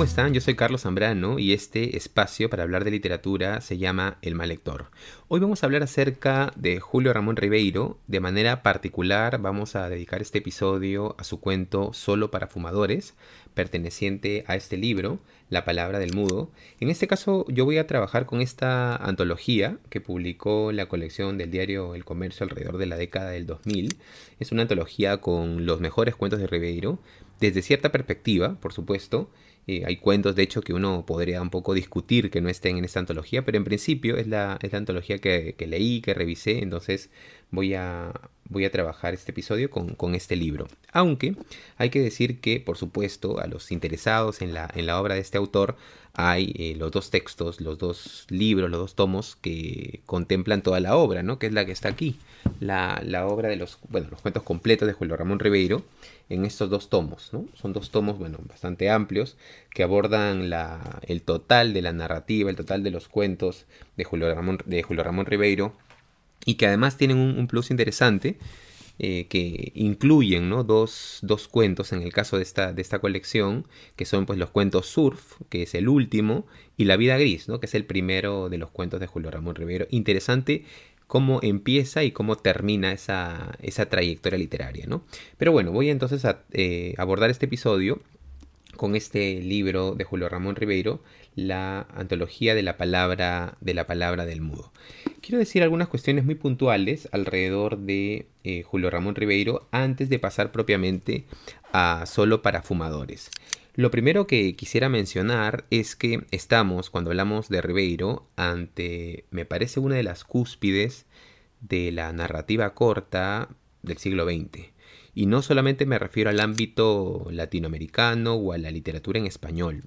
¿Cómo están? Yo soy Carlos Zambrano y este espacio para hablar de literatura se llama El Mal Lector. Hoy vamos a hablar acerca de Julio Ramón Ribeiro. De manera particular vamos a dedicar este episodio a su cuento Solo para Fumadores, perteneciente a este libro, La Palabra del Mudo. En este caso yo voy a trabajar con esta antología que publicó la colección del diario El Comercio alrededor de la década del 2000. Es una antología con los mejores cuentos de Ribeiro, desde cierta perspectiva, por supuesto, eh, hay cuentos, de hecho, que uno podría un poco discutir que no estén en esta antología, pero en principio es la, es la antología que, leí, que revisé, entonces voy a, voy a trabajar este episodio con, este libro. Aunque hay que decir que, por supuesto, a los interesados en la, en la obra de este autor, hay eh, los dos textos, los dos libros, los dos tomos que contemplan toda la obra, ¿no? Que es la que está aquí, la, la obra de los, bueno, los cuentos completos de Julio Ramón Ribeiro en estos dos tomos, ¿no? Son dos tomos, bueno, bastante amplios que abordan la, el total de la narrativa, el total de los cuentos de Julio Ramón, de Julio Ramón Ribeiro y que además tienen un plus interesante eh, que incluyen ¿no? dos, dos, cuentos en el caso de esta, de esta colección, que son pues, los cuentos Surf, que es el último, y La vida gris, ¿no? que es el primero de los cuentos de Julio Ramón Rivero. Interesante cómo empieza y cómo termina esa, esa trayectoria literaria. ¿no? Pero bueno, voy entonces a eh, abordar este episodio con este libro de Julio Ramón Ribeiro, la antología de la palabra de la palabra del mudo. Quiero decir algunas cuestiones muy puntuales alrededor de eh, Julio Ramón Ribeiro antes de pasar propiamente a solo para fumadores. Lo primero que quisiera mencionar es que estamos, cuando hablamos de Ribeiro, ante, me parece, una de las cúspides de la narrativa corta del siglo XX. Y no solamente me refiero al ámbito latinoamericano o a la literatura en español.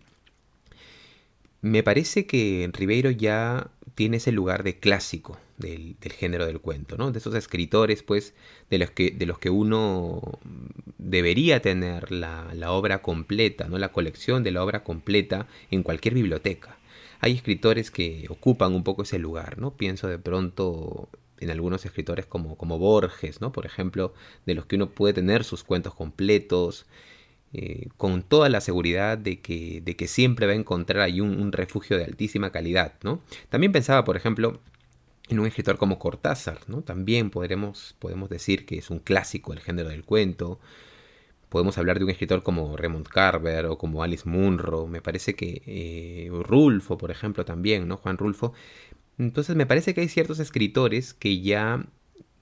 Me parece que Ribeiro ya tiene ese lugar de clásico del, género del cuento, ¿no? De esos escritores, pues, de los que, de los que uno debería tener la, la obra completa, ¿no? La colección de la obra completa en cualquier biblioteca. Hay escritores que ocupan un poco ese lugar, ¿no? Pienso de pronto en algunos escritores como, como Borges, ¿no? Por ejemplo, de los que uno puede tener sus cuentos completos, eh, con toda la seguridad de que, de que, siempre va a encontrar ahí un, refugio de altísima calidad, ¿no? También pensaba, por ejemplo, en un escritor como Cortázar, ¿no? También podremos, podemos decir que es un clásico del género del cuento. Podemos hablar de un escritor como Raymond Carver o como Alice Munro. Me parece que eh, Rulfo, por ejemplo, también, ¿no? Juan Rulfo. Entonces me parece que hay ciertos escritores que ya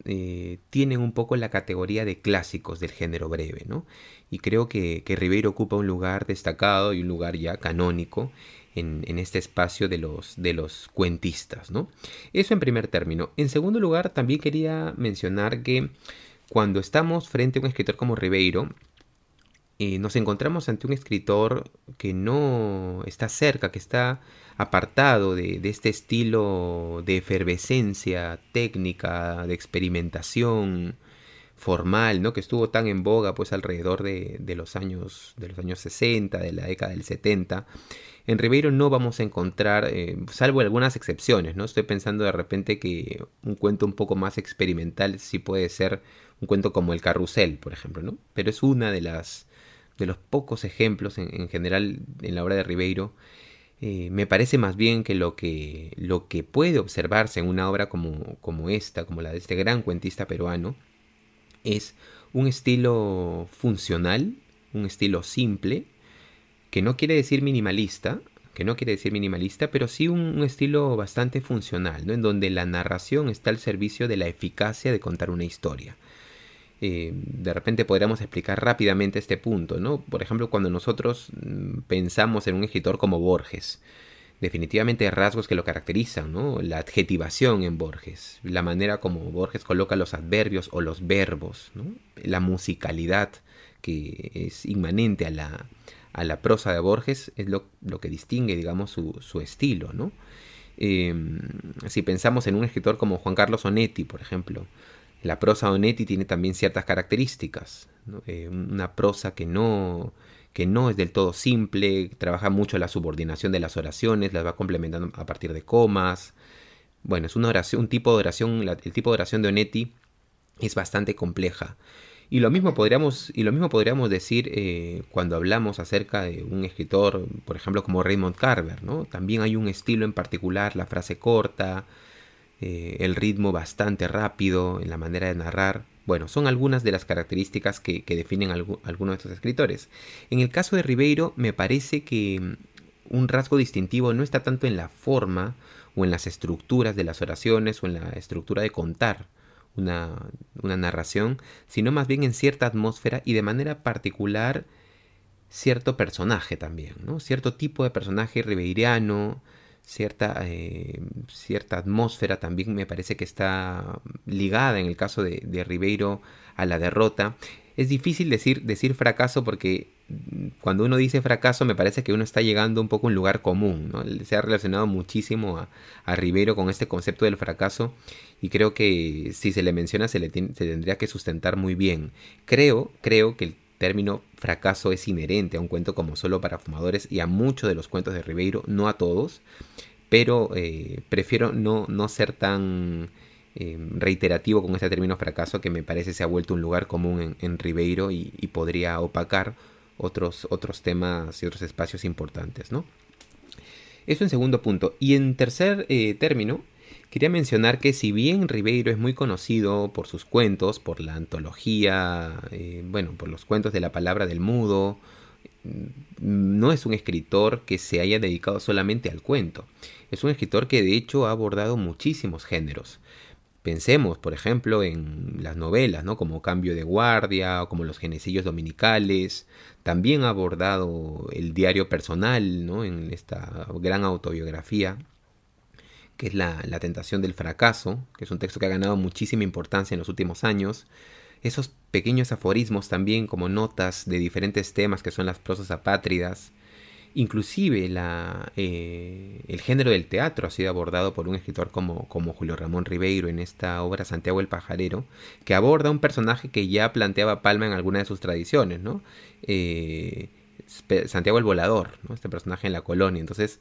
eh, tienen un poco la categoría de clásicos del género breve, ¿no? Y creo que, que Ribeiro ocupa un lugar destacado y un lugar ya canónico en, en, este espacio de los, de los cuentistas, ¿no? Eso en primer término. En segundo lugar, también quería mencionar que cuando estamos frente a un escritor como Ribeiro, nos encontramos ante un escritor que no está cerca, que está apartado de, este estilo de efervescencia técnica, de experimentación formal, ¿no? que estuvo tan en boga pues alrededor de, los años de los años 60, de la década del 70. En Ribeiro no vamos a encontrar, eh, salvo algunas excepciones, ¿no? Estoy pensando de repente que un cuento un poco más experimental sí puede ser un cuento como El Carrusel, por ejemplo, ¿no? Pero es una de las de los pocos ejemplos en, general en la obra de Ribeiro, eh, me parece más bien que lo, que lo que puede observarse en una obra como, como esta, como la de este gran cuentista peruano, es un estilo funcional, un estilo simple, que no quiere decir minimalista, que no quiere decir minimalista, pero sí un, estilo bastante funcional, ¿no? en donde la narración está al servicio de la eficacia de contar una historia. Eh, de repente podríamos explicar rápidamente este punto, ¿no? Por ejemplo, cuando nosotros mm, pensamos en un escritor como Borges, definitivamente hay rasgos que lo caracterizan, ¿no? La adjetivación en Borges, la manera como Borges coloca los adverbios o los verbos, ¿no? La musicalidad que es inmanente a la, a la prosa de Borges es lo, que distingue, digamos, su, su estilo, ¿no? Eh, si pensamos en un escritor como Juan Carlos Onetti, por ejemplo, la prosa Onetti tiene también ciertas características, eh, una prosa que no, que no es del todo simple, trabaja mucho la subordinación de las oraciones, las va complementando a partir de comas. Bueno, es una oración, un tipo de oración, el tipo de oración de Onetti es bastante compleja. Y lo mismo podríamos, y lo mismo podríamos decir eh, cuando hablamos acerca de un escritor, por ejemplo, como Raymond Carver, ¿no? También hay un estilo en particular, la frase corta, eh, el ritmo bastante rápido en la manera de narrar. Bueno, son algunas de las características que, definen algunos de estos escritores. En el caso de Ribeiro, me parece que mm, un rasgo distintivo no está tanto en la forma o en las estructuras de las oraciones o en la estructura de contar una, una narración, sino más bien en cierta atmósfera y de manera particular cierto personaje también, ¿no? Cierto tipo de personaje ribeiriano, cierta, eh, cierta atmósfera también me parece que está ligada en el caso de, de, Ribeiro a la derrota. Es difícil decir, decir fracaso porque cuando uno dice fracaso me parece que uno está llegando un poco a un lugar común. ¿no? Se ha relacionado muchísimo a, a, Ribeiro con este concepto del fracaso y creo que si se le menciona se le se tendría que sustentar muy bien. Creo, creo que el término fracaso es inherente a un cuento como solo para fumadores y a muchos de los cuentos de Ribeiro, no a todos, pero eh, prefiero no, no, ser tan eh, reiterativo con este término fracaso que me parece se ha vuelto un lugar común en, Ribeiro y, podría opacar otros, otros temas y otros espacios importantes, ¿no? Eso en segundo punto. Y en tercer eh, término, Quería mencionar que si bien Ribeiro es muy conocido por sus cuentos, por la antología, eh, bueno, por los cuentos de la palabra del mudo, mm, no es un escritor que se haya dedicado solamente al cuento. Es un escritor que de hecho ha abordado muchísimos géneros. Pensemos, por ejemplo, en las novelas, ¿no? Como Cambio de Guardia como Los Genesillos Dominicales. También ha abordado el diario personal, ¿no? En esta gran autobiografía que es la, tentación del fracaso, que es un texto que ha ganado muchísima importancia en los últimos años. Esos pequeños aforismos también como notas de diferentes temas que son las prosas apátridas. Inclusive la, eh, el género del teatro ha sido abordado por un escritor como, como Julio Ramón Ribeiro en esta obra Santiago el Pajarero, que aborda un personaje que ya planteaba Palma en alguna de sus tradiciones, ¿no? Eh, Santiago el Volador, este personaje en la colonia. Entonces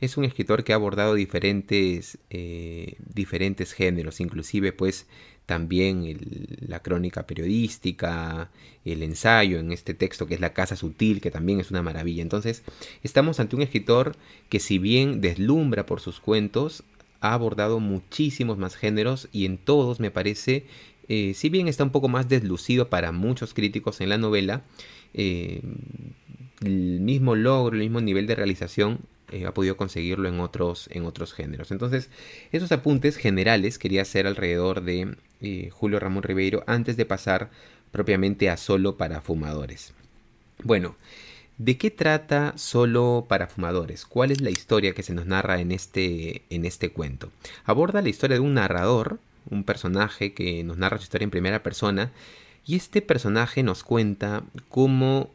es un escritor que ha abordado diferentes, eh, diferentes géneros, inclusive pues también la crónica periodística, el ensayo en este texto que es La Casa Sutil, que también es una maravilla. Entonces estamos ante un escritor que si bien deslumbra por sus cuentos, ha abordado muchísimos más géneros y en todos me parece, eh, si bien está un poco más deslucido para muchos críticos en la novela, eh, el mismo logro, el mismo nivel de realización eh, ha podido conseguirlo en otros, en otros géneros. Entonces, esos apuntes generales quería hacer alrededor de eh, Julio Ramón Ribeiro antes de pasar propiamente a Solo para Fumadores. Bueno, ¿de qué trata Solo para Fumadores? ¿Cuál es la historia que se nos narra en este, en este cuento? Aborda la historia de un narrador, un personaje que nos narra su historia en primera persona, y este personaje nos cuenta cómo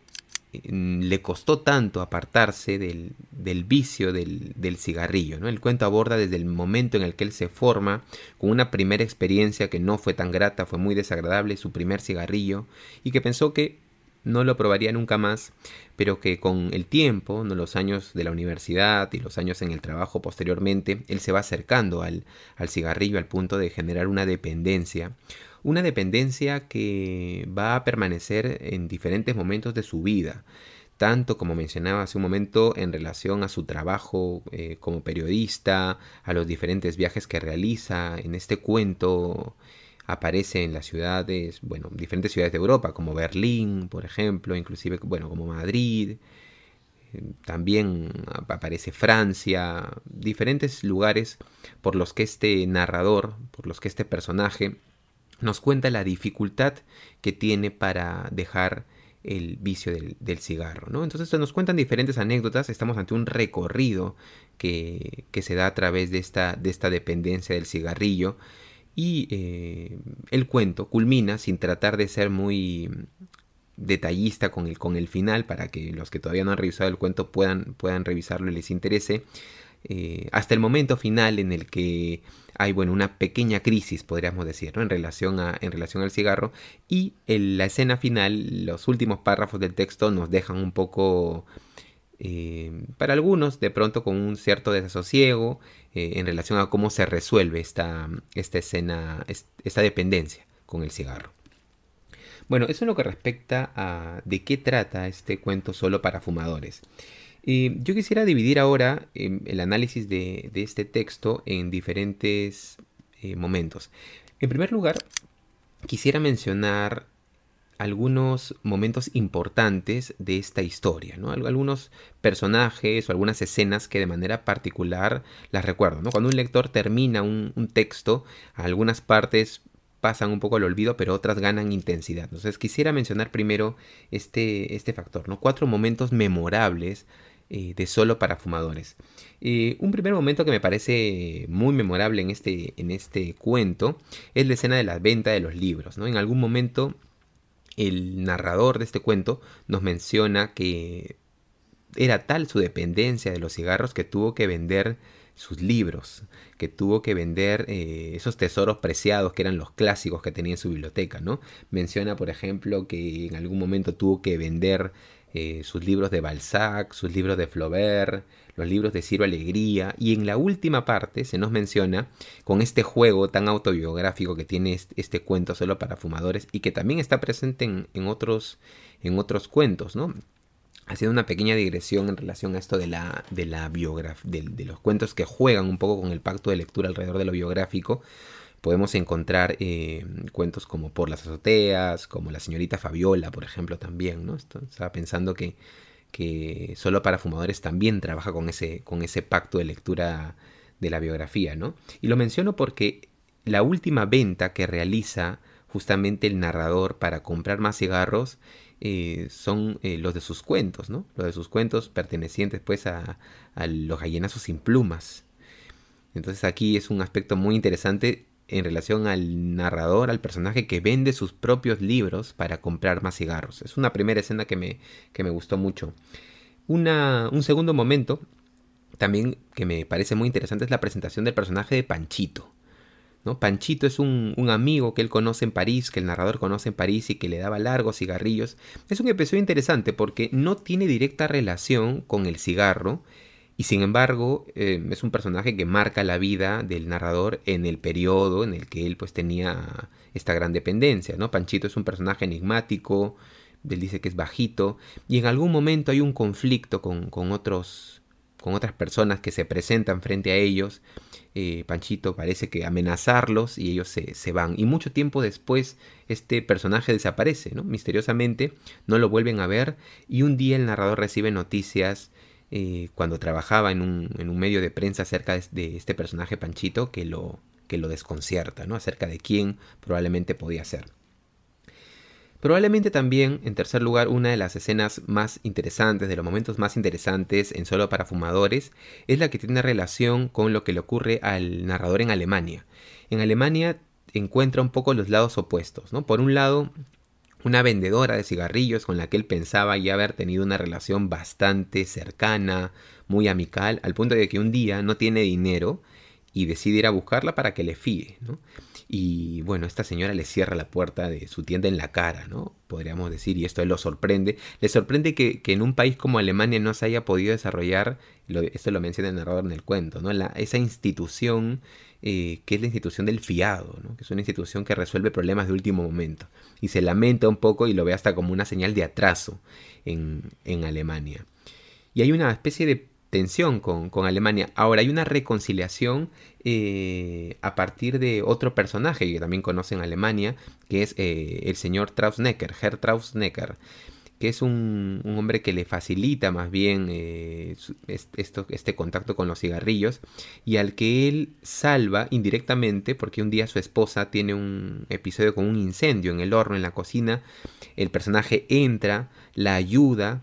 le costó tanto apartarse del, del vicio del, del, cigarrillo. ¿no? El cuento aborda desde el momento en el que él se forma, con una primera experiencia que no fue tan grata, fue muy desagradable, su primer cigarrillo, y que pensó que no lo probaría nunca más, pero que con el tiempo, ¿no? los años de la universidad y los años en el trabajo posteriormente, él se va acercando al, al cigarrillo al punto de generar una dependencia una dependencia que va a permanecer en diferentes momentos de su vida, tanto como mencionaba hace un momento en relación a su trabajo eh, como periodista, a los diferentes viajes que realiza. En este cuento aparece en las ciudades, bueno, diferentes ciudades de Europa, como Berlín, por ejemplo, inclusive, bueno, como Madrid. También aparece Francia, diferentes lugares por los que este narrador, por los que este personaje nos cuenta la dificultad que tiene para dejar el vicio del, cigarro. ¿no? Entonces nos cuentan diferentes anécdotas, estamos ante un recorrido que, que se da a través de esta, de esta dependencia del cigarrillo y eh, el cuento culmina sin tratar de ser muy detallista con el, con el final para que los que todavía no han revisado el cuento puedan, puedan revisarlo y les interese. Eh, hasta el momento final en el que hay bueno, una pequeña crisis, podríamos decir, en, relación a, en relación al cigarro. Y en la escena final, los últimos párrafos del texto nos dejan un poco, eh, para algunos, de pronto con un cierto desasosiego eh, en relación a cómo se resuelve esta, esta escena, esta dependencia con el cigarro. Bueno, eso es lo que respecta a de qué trata este cuento solo para fumadores. Y yo quisiera dividir ahora em, el análisis de, este texto en diferentes eh, momentos. En primer lugar, quisiera mencionar algunos momentos importantes de esta historia, ¿no? Algunos personajes o algunas escenas que de manera particular las recuerdo, ¿no? Cuando un lector termina un, texto, algunas partes pasan un poco al olvido, pero otras ganan intensidad. Entonces quisiera mencionar primero este, este factor, ¿no? Cuatro momentos memorables eh, de solo para fumadores. Eh, un primer momento que me parece muy memorable en este, en este cuento es la escena de la venta de los libros, ¿no? En algún momento el narrador de este cuento nos menciona que era tal su dependencia de los cigarros que tuvo que vender sus libros, que tuvo que vender eh, esos tesoros preciados que eran los clásicos que tenía en su biblioteca, ¿no? Menciona, por ejemplo, que en algún momento tuvo que vender eh, sus libros de Balzac, sus libros de Flaubert, los libros de Ciro Alegría, y en la última parte se nos menciona con este juego tan autobiográfico que tiene este, cuento solo para fumadores y que también está presente en, otros, en otros cuentos, ¿no? haciendo una pequeña digresión en relación a esto de la, de la biografía, de, los cuentos que juegan un poco con el pacto de lectura alrededor de lo biográfico, podemos encontrar eh, cuentos como Por las azoteas, como La señorita Fabiola, por ejemplo, también, ¿no? estaba pensando que, que Solo para fumadores también trabaja con ese, con ese pacto de lectura de la biografía, ¿no? Y lo menciono porque la última venta que realiza justamente el narrador para comprar más cigarros eh, son eh, los de sus cuentos, ¿no? Los de sus cuentos pertenecientes pues a, a los gallinazos sin plumas. Entonces aquí es un aspecto muy interesante en relación al narrador, al personaje que vende sus propios libros para comprar más cigarros. Es una primera escena que me, que me gustó mucho. Un segundo momento, también que me parece muy interesante, es la presentación del personaje de Panchito. ¿no? Panchito es un, amigo que él conoce en París, que el narrador conoce en París y que le daba largos cigarrillos. Es un episodio interesante porque no tiene directa relación con el cigarro, y sin embargo, eh, es un personaje que marca la vida del narrador en el periodo en el que él pues tenía esta gran dependencia, ¿no? Panchito es un personaje enigmático, él dice que es bajito, y en algún momento hay un conflicto con, con otros con otras personas que se presentan frente a ellos. Eh, Panchito parece que amenazarlos y ellos se, se, van. Y mucho tiempo después este personaje desaparece, ¿no? Misteriosamente no lo vuelven a ver y un día el narrador recibe noticias eh, cuando trabajaba en un, medio de prensa acerca de, este personaje Panchito que lo, que lo desconcierta, ¿no? acerca de quién probablemente podía ser. Probablemente también, en tercer lugar, una de las escenas más interesantes, de los momentos más interesantes en Solo para Fumadores, es la que tiene relación con lo que le ocurre al narrador en Alemania. En Alemania encuentra un poco los lados opuestos, ¿no? Por un lado, una vendedora de cigarrillos con la que él pensaba ya haber tenido una relación bastante cercana, muy amical, al punto de que un día no tiene dinero y decide ir a buscarla para que le fíe, ¿no? Y bueno, esta señora le cierra la puerta de su tienda en la cara, ¿no? Podríamos decir, y esto lo sorprende. Le sorprende que, en un país como Alemania no se haya podido desarrollar, esto lo menciona el narrador en el cuento, ¿no? La, esa institución eh, que es la institución del fiado, ¿no? que es una institución que resuelve problemas de último momento. Y se lamenta un poco y lo ve hasta como una señal de atraso en, en Alemania. Y hay una especie de tensión con, con Alemania. Ahora hay una reconciliación eh, a partir de otro personaje que también conocen Alemania, que es eh, el señor Trausnecker, Herr Trausnecker que es un, hombre que le facilita más bien eh, esto, este contacto con los cigarrillos y al que él salva indirectamente porque un día su esposa tiene un episodio con un incendio en el horno, en la cocina, el personaje entra, la ayuda,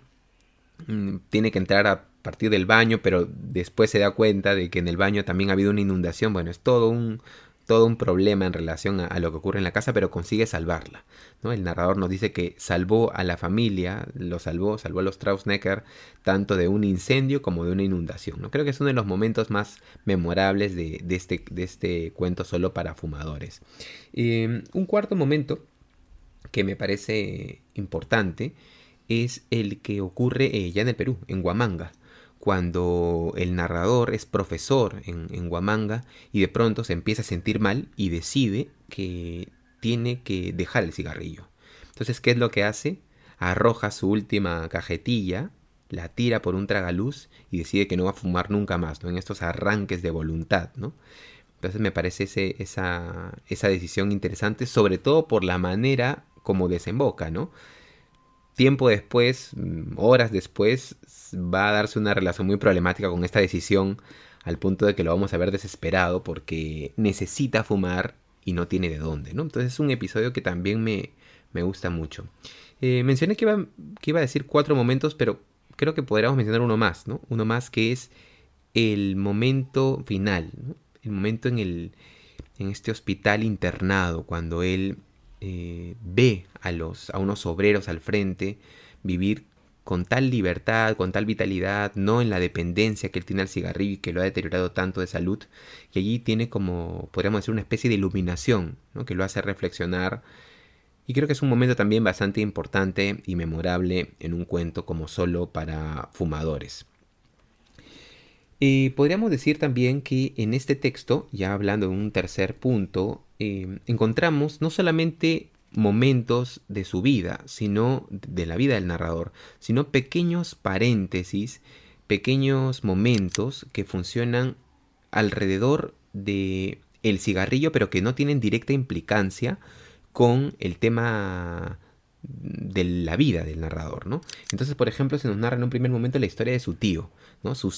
mm, tiene que entrar a partir del baño, pero después se da cuenta de que en el baño también ha habido una inundación, bueno, es todo un, todo un problema en relación a, lo que ocurre en la casa, pero consigue salvarla. ¿no? El narrador nos dice que salvó a la familia, lo salvó, salvó a los Trausnecker, tanto de un incendio como de una inundación. ¿no? Creo que es uno de los momentos más memorables de, este, de este, cuento solo para fumadores. Eh, un cuarto momento que me parece importante es el que ocurre eh, ya en el Perú, en Huamanga cuando el narrador es profesor en, en Huamanga y de pronto se empieza a sentir mal y decide que tiene que dejar el cigarrillo. Entonces, ¿qué es lo que hace? Arroja su última cajetilla, la tira por un tragaluz y decide que no va a fumar nunca más, ¿no? En estos arranques de voluntad, ¿no? Entonces me parece esa, esa decisión interesante, sobre todo por la manera como desemboca, ¿no? Tiempo después, mm, horas después, va a darse una relación muy problemática con esta decisión al punto de que lo vamos a ver desesperado porque necesita fumar y no tiene de dónde, ¿no? Entonces es un episodio que también me, me gusta mucho. Eh, mencioné que iba, que iba a decir cuatro momentos, pero creo que podríamos mencionar uno más, ¿no? Uno más que es el momento final, ¿no? el momento en, el, en este hospital internado, cuando él eh, ve a, los, a unos obreros al frente vivir con tal libertad, con tal vitalidad, no en la dependencia que él tiene al cigarrillo y que lo ha deteriorado tanto de salud, y allí tiene como, podríamos decir, una especie de iluminación, que lo hace reflexionar. Y creo que es un momento también bastante importante y memorable en un cuento como solo para fumadores. Eh, podríamos decir también que en este texto, ya hablando de un tercer punto, eh, encontramos no solamente momentos de su vida, sino de la vida del narrador, sino pequeños paréntesis, pequeños momentos que funcionan alrededor de el cigarrillo, pero que no tienen directa implicancia con el tema de la vida del narrador, ¿no? Entonces, por ejemplo, se nos narra en un primer momento la historia de su tío, ¿no? Su,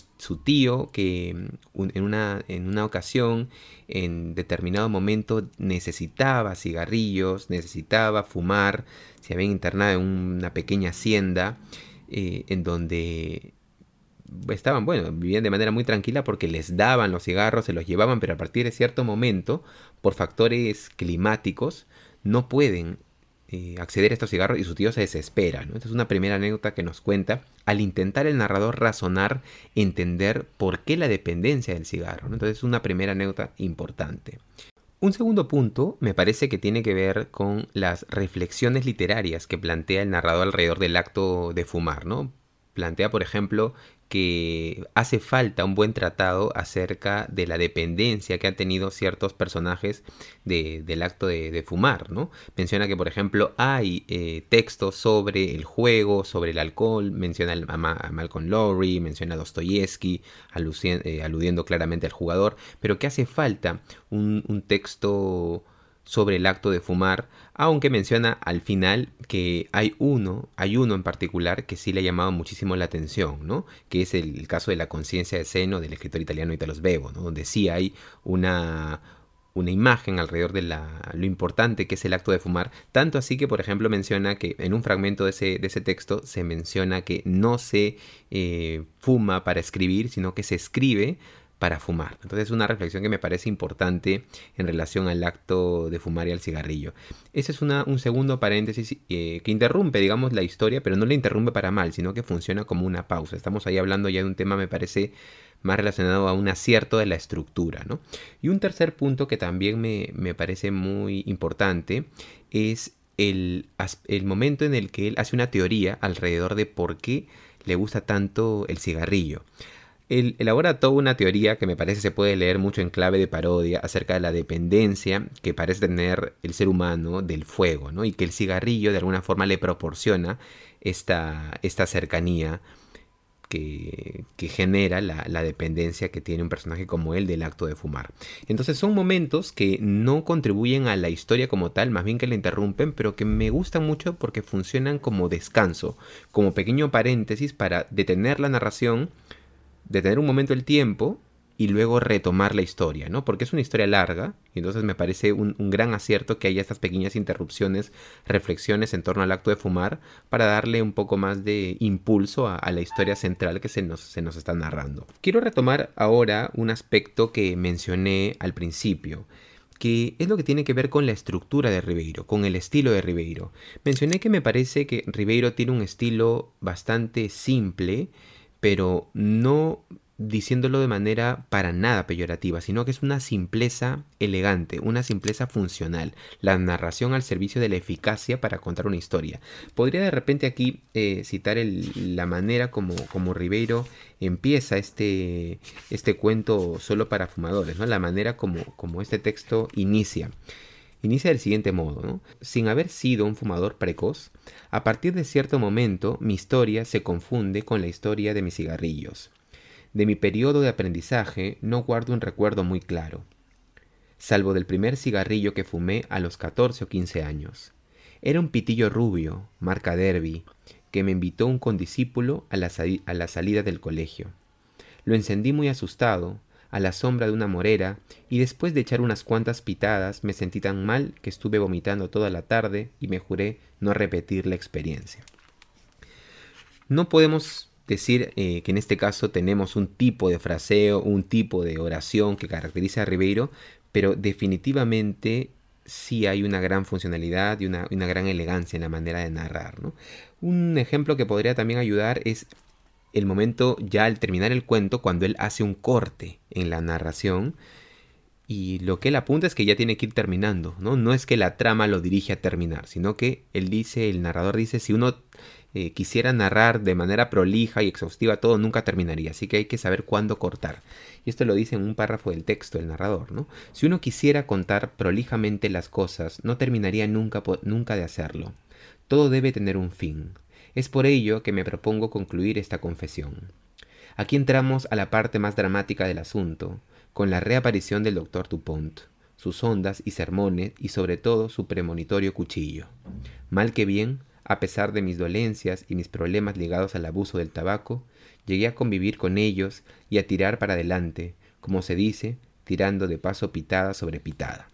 tío que mm, en, una, en una ocasión, en determinado momento, necesitaba cigarrillos, necesitaba fumar, se había internado en una pequeña hacienda eh, en donde estaban, bueno, vivían de manera muy tranquila porque les daban los cigarros, se los llevaban, pero a partir de cierto momento, por factores climáticos, no pueden eh, acceder a estos cigarros y su tío se desespera. Esta es una primera anécdota que nos cuenta al intentar el narrador razonar, entender por qué la dependencia del cigarro. Entonces es una primera anécdota importante. Un segundo punto me parece que tiene que ver con las reflexiones literarias que plantea el narrador alrededor del acto de fumar, ¿no? Plantea, por ejemplo, que hace falta un buen tratado acerca de la dependencia que han tenido ciertos personajes del acto de, fumar, ¿no? Menciona que, por ejemplo, hay eh, textos sobre el juego, sobre el alcohol, menciona a, Malcolm Lowry, menciona a Dostoyevsky, eh, aludiendo claramente al jugador, pero que hace falta un texto sobre el acto de fumar, aunque menciona al final que hay uno, hay uno en particular que sí le ha llamado muchísimo la atención, ¿no? Que es el, caso de la conciencia de seno del escritor italiano Italo Svevo, ¿no? Donde sí hay una, una imagen alrededor de la, lo importante que es el acto de fumar, tanto así que, por ejemplo, menciona que en un fragmento de ese, de ese texto se menciona que no se eh, fuma para escribir, sino que se escribe para fumar. Entonces es una reflexión que me parece importante en relación al acto de fumar y al cigarrillo. Ese es una, un segundo paréntesis eh, que interrumpe, digamos, la historia, pero no la interrumpe para mal, sino que funciona como una pausa. Estamos ahí hablando ya de un tema, me parece, más relacionado a un acierto de la estructura. ¿no? Y un tercer punto que también me, me parece muy importante es el, el momento en el que él hace una teoría alrededor de por qué le gusta tanto el cigarrillo. Él elabora toda una teoría que me parece se puede leer mucho en clave de parodia acerca de la dependencia que parece tener el ser humano del fuego, ¿no? Y que el cigarrillo de alguna forma le proporciona esta, esta cercanía que, que genera la, la, dependencia que tiene un personaje como él del acto de fumar. Entonces son momentos que no contribuyen a la historia como tal, más bien que la interrumpen, pero que me gustan mucho porque funcionan como descanso, como pequeño paréntesis para detener la narración detener un momento el tiempo y luego retomar la historia, ¿no? Porque es una historia larga y entonces me parece un, gran acierto que haya estas pequeñas interrupciones, reflexiones en torno al acto de fumar para darle un poco más de impulso a, la historia central que se nos, se nos está narrando. Quiero retomar ahora un aspecto que mencioné al principio que es lo que tiene que ver con la estructura de Ribeiro, con el estilo de Ribeiro. Mencioné que me parece que Ribeiro tiene un estilo bastante simple, pero no diciéndolo de manera para nada peyorativa, sino que es una simpleza elegante, una simpleza funcional, la narración al servicio de la eficacia para contar una historia. Podría de repente aquí eh, citar la manera como, como Ribeiro empieza este, este cuento solo para fumadores, ¿no? la manera como, como este texto inicia. Inicia del siguiente modo, ¿no? Sin haber sido un fumador precoz, a partir de cierto momento mi historia se confunde con la historia de mis cigarrillos. De mi periodo de aprendizaje no guardo un recuerdo muy claro, salvo del primer cigarrillo que fumé a los 14 o 15 años. Era un pitillo rubio, marca Derby, que me invitó un condiscípulo a la, a la salida del colegio. Lo encendí muy asustado, a la sombra de una morera, y después de echar unas cuantas pitadas me sentí tan mal que estuve vomitando toda la tarde y me juré no repetir la experiencia. No podemos decir eh, que en este caso tenemos un tipo de fraseo, un tipo de oración que caracteriza a Ribeiro, pero definitivamente sí hay una gran funcionalidad y una, una gran elegancia en la manera de narrar. ¿no? Un ejemplo que podría también ayudar es el momento ya al terminar el cuento, cuando él hace un corte en la narración, y lo que él apunta es que ya tiene que ir terminando, ¿no? No es que la trama lo dirige a terminar, sino que él dice, el narrador dice, si uno eh, quisiera narrar de manera prolija y exhaustiva todo, nunca terminaría, así que hay que saber cuándo cortar. Y esto lo dice en un párrafo del texto el narrador, ¿no? Si uno quisiera contar prolijamente las cosas, no terminaría nunca, nunca de hacerlo. Todo debe tener un fin. Es por ello que me propongo concluir esta confesión. Aquí entramos a la parte más dramática del asunto, con la reaparición del doctor Dupont, sus ondas y sermones y sobre todo su premonitorio cuchillo. Mal que bien, a pesar de mis dolencias y mis problemas ligados al abuso del tabaco, llegué a convivir con ellos y a tirar para adelante, como se dice, tirando de paso pitada sobre pitada.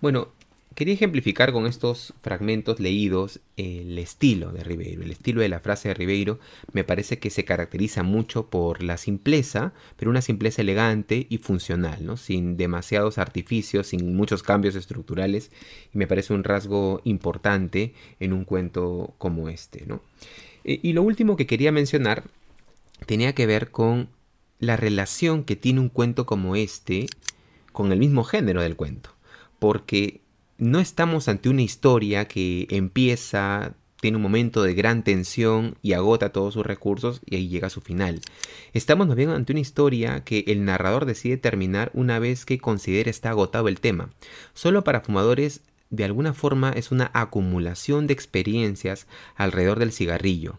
Bueno, Quería ejemplificar con estos fragmentos leídos el estilo de Ribeiro. El estilo de la frase de Ribeiro me parece que se caracteriza mucho por la simpleza, pero una simpleza elegante y funcional, ¿no? sin demasiados artificios, sin muchos cambios estructurales, y me parece un rasgo importante en un cuento como este. ¿no? E, y lo último que quería mencionar tenía que ver con la relación que tiene un cuento como este con el mismo género del cuento, porque no estamos ante una historia que empieza, tiene un momento de gran tensión y agota todos sus recursos y ahí llega a su final. Estamos más bien ante una historia que el narrador decide terminar una vez que considera está agotado el tema. Solo para fumadores de alguna forma es una acumulación de experiencias alrededor del cigarrillo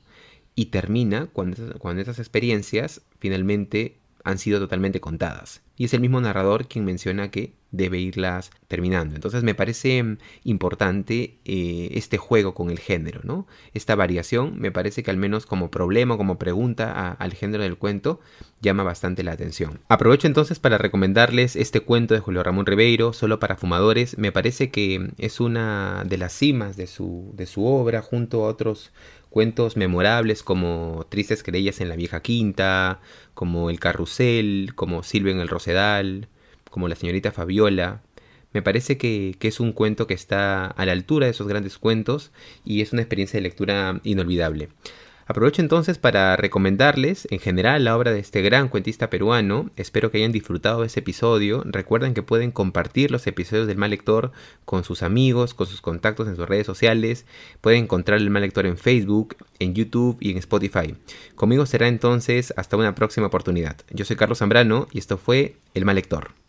y termina cuando, cuando esas experiencias finalmente han sido totalmente contadas. Y es el mismo narrador quien menciona que debe irlas terminando. Entonces me parece mm, importante eh, este juego con el género, ¿no? Esta variación me parece que al menos como problema, como pregunta al género del cuento, llama bastante la atención. Aprovecho entonces para recomendarles este cuento de Julio Ramón Ribeiro, solo para fumadores. Me parece que es una de las cimas de su, de su obra, junto a otros cuentos memorables como Tristes Querellas en la Vieja Quinta, como El Carrusel, como Silvia en el Rosedal, como La Señorita Fabiola. Me parece que, que, es un cuento que está a la altura de esos grandes cuentos y es una experiencia de lectura inolvidable. Aprovecho entonces para recomendarles en general la obra de este gran cuentista peruano. Espero que hayan disfrutado de este episodio. Recuerden que pueden compartir los episodios del Mal Lector con sus amigos, con sus contactos en sus redes sociales. Pueden encontrar el Mal Lector en Facebook, en YouTube y en Spotify. Conmigo será entonces hasta una próxima oportunidad. Yo soy Carlos Zambrano y esto fue El Mal Lector.